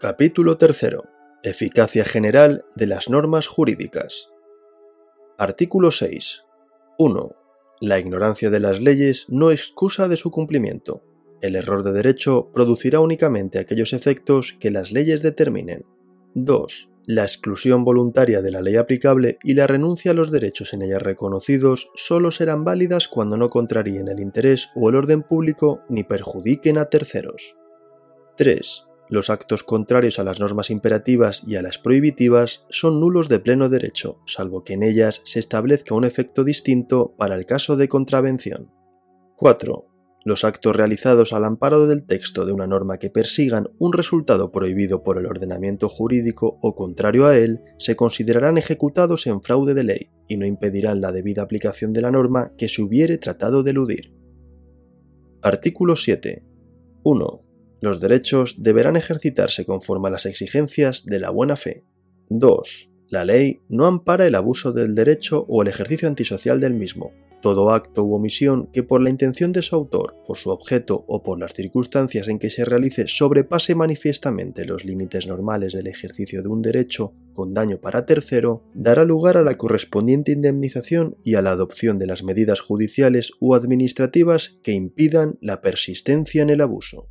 Capítulo 3. Eficacia general de las normas jurídicas. Artículo 6. 1. La ignorancia de las leyes no excusa de su cumplimiento. El error de derecho producirá únicamente aquellos efectos que las leyes determinen. 2. La exclusión voluntaria de la ley aplicable y la renuncia a los derechos en ella reconocidos solo serán válidas cuando no contraríen el interés o el orden público ni perjudiquen a terceros. 3 los actos contrarios a las normas imperativas y a las prohibitivas son nulos de pleno derecho, salvo que en ellas se establezca un efecto distinto para el caso de contravención. 4. Los actos realizados al amparo del texto de una norma que persigan un resultado prohibido por el ordenamiento jurídico o contrario a él se considerarán ejecutados en fraude de ley y no impedirán la debida aplicación de la norma que se hubiere tratado de eludir. Artículo 7. 1. Los derechos deberán ejercitarse conforme a las exigencias de la buena fe. 2. La ley no ampara el abuso del derecho o el ejercicio antisocial del mismo. Todo acto u omisión que por la intención de su autor, por su objeto o por las circunstancias en que se realice sobrepase manifiestamente los límites normales del ejercicio de un derecho con daño para tercero, dará lugar a la correspondiente indemnización y a la adopción de las medidas judiciales u administrativas que impidan la persistencia en el abuso.